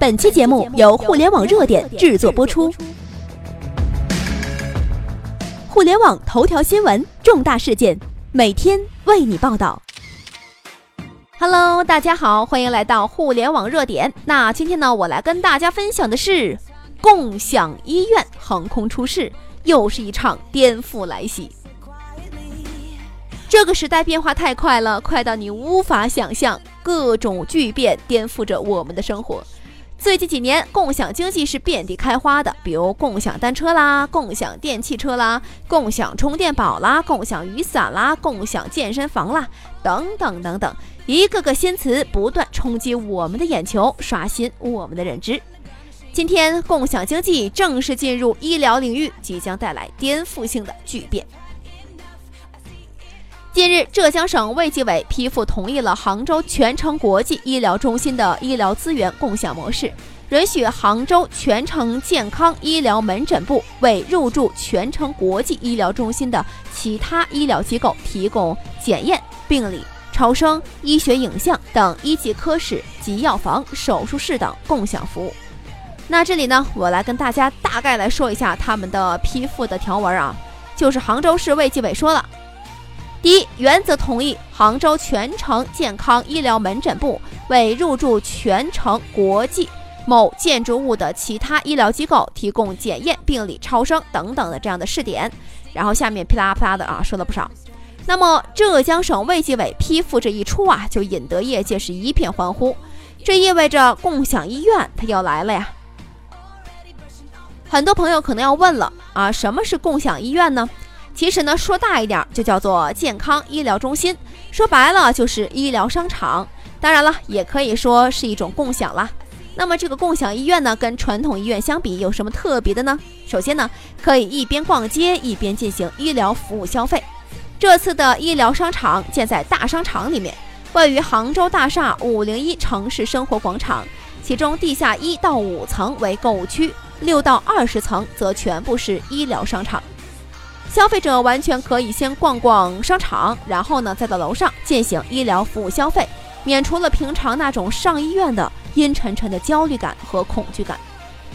本期节目由互联网热点制作播出。互联网头条新闻，重大事件，每天为你报道。Hello，大家好，欢迎来到互联网热点。那今天呢，我来跟大家分享的是共享医院横空出世，又是一场颠覆来袭。这个时代变化太快了，快到你无法想象，各种巨变颠覆着我们的生活。最近几年，共享经济是遍地开花的，比如共享单车啦、共享电汽车啦、共享充电宝啦、共享雨伞啦、共享健身房啦，等等等等，一个个新词不断冲击我们的眼球，刷新我们的认知。今天，共享经济正式进入医疗领域，即将带来颠覆性的巨变。近日，浙江省卫计委批复同意了杭州全城国际医疗中心的医疗资源共享模式，允许杭州全城健康医疗门诊部为入驻全城国际医疗中心的其他医疗机构提供检验、病理、超声、医学影像等一级科室及药房、手术室等共享服务。那这里呢，我来跟大家大概来说一下他们的批复的条文啊，就是杭州市卫计委说了。第一，原则同意杭州全城健康医疗门诊部为入驻全城国际某建筑物的其他医疗机构提供检验、病理、超声等等的这样的试点。然后下面噼啦啪啦的啊说了不少。那么浙江省卫计委批复这一出啊，就引得业界是一片欢呼。这意味着共享医院它要来了呀。很多朋友可能要问了啊，什么是共享医院呢？其实呢，说大一点就叫做健康医疗中心，说白了就是医疗商场。当然了，也可以说是一种共享啦。那么这个共享医院呢，跟传统医院相比有什么特别的呢？首先呢，可以一边逛街一边进行医疗服务消费。这次的医疗商场建在大商场里面，位于杭州大厦五零一城市生活广场，其中地下一到五层为购物区，六到二十层则全部是医疗商场。消费者完全可以先逛逛商场，然后呢再到楼上进行医疗服务消费，免除了平常那种上医院的阴沉沉的焦虑感和恐惧感。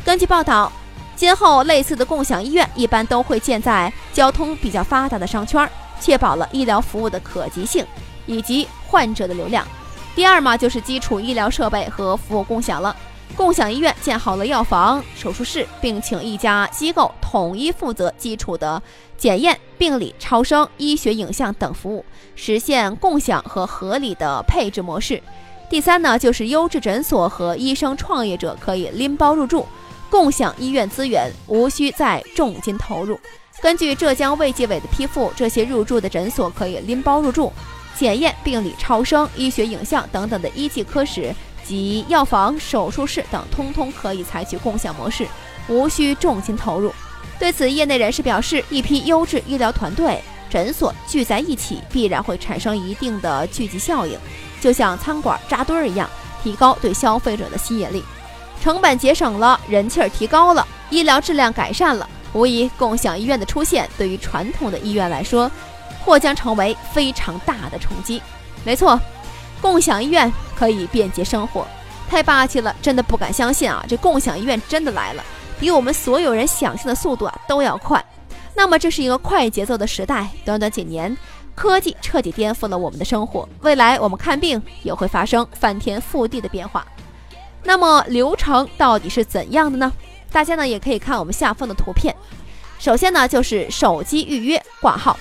根据报道，今后类似的共享医院一般都会建在交通比较发达的商圈，确保了医疗服务的可及性以及患者的流量。第二嘛，就是基础医疗设备和服务共享了。共享医院建好了药房、手术室，并请一家机构统一负责基础的检验、病理、超声、医学影像等服务，实现共享和合理的配置模式。第三呢，就是优质诊所和医生创业者可以拎包入住，共享医院资源，无需再重金投入。根据浙江卫计委的批复，这些入驻的诊所可以拎包入住，检验、病理、超声、医学影像等等的一级科室。及药房、手术室等，通通可以采取共享模式，无需重金投入。对此，业内人士表示，一批优质医疗团队、诊所聚在一起，必然会产生一定的聚集效应，就像餐馆扎堆儿一样，提高对消费者的吸引力。成本节省了，人气儿提高了，医疗质量改善了，无疑，共享医院的出现对于传统的医院来说，或将成为非常大的冲击。没错。共享医院可以便捷生活，太霸气了，真的不敢相信啊！这共享医院真的来了，比我们所有人想象的速度啊都要快。那么这是一个快节奏的时代，短短几年，科技彻底颠覆了我们的生活。未来我们看病也会发生翻天覆地的变化。那么流程到底是怎样的呢？大家呢也可以看我们下方的图片。首先呢就是手机预约挂号。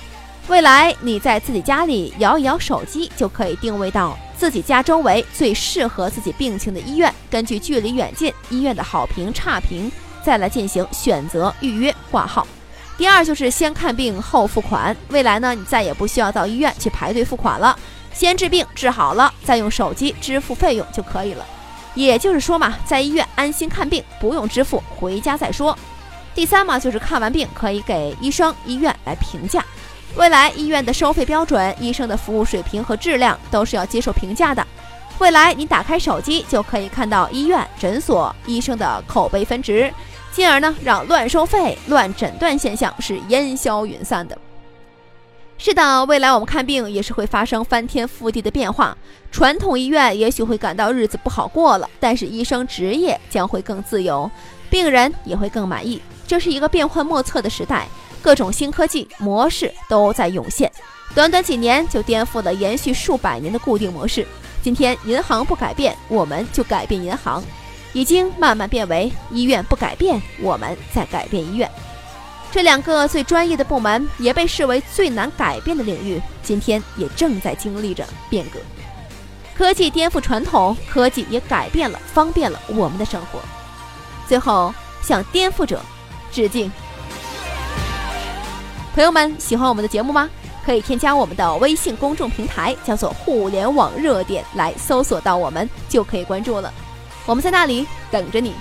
未来你在自己家里摇一摇手机，就可以定位到自己家周围最适合自己病情的医院，根据距离远近、医院的好评差评，再来进行选择预约挂号。第二就是先看病后付款，未来呢你再也不需要到医院去排队付款了，先治病治好了，再用手机支付费用就可以了。也就是说嘛，在医院安心看病，不用支付，回家再说。第三嘛，就是看完病可以给医生、医院来评价。未来医院的收费标准、医生的服务水平和质量都是要接受评价的。未来你打开手机就可以看到医院、诊所、医生的口碑分值，进而呢让乱收费、乱诊断现象是烟消云散的。是的，未来我们看病也是会发生翻天覆地的变化。传统医院也许会感到日子不好过了，但是医生职业将会更自由，病人也会更满意。这是一个变幻莫测的时代，各种新科技模式都在涌现，短短几年就颠覆了延续数百年的固定模式。今天银行不改变，我们就改变银行，已经慢慢变为医院不改变，我们在改变医院。这两个最专业的部门，也被视为最难改变的领域，今天也正在经历着变革。科技颠覆传统，科技也改变了、方便了我们的生活。最后，向颠覆者致敬。朋友们，喜欢我们的节目吗？可以添加我们的微信公众平台，叫做“互联网热点”，来搜索到我们就可以关注了。我们在那里等着你。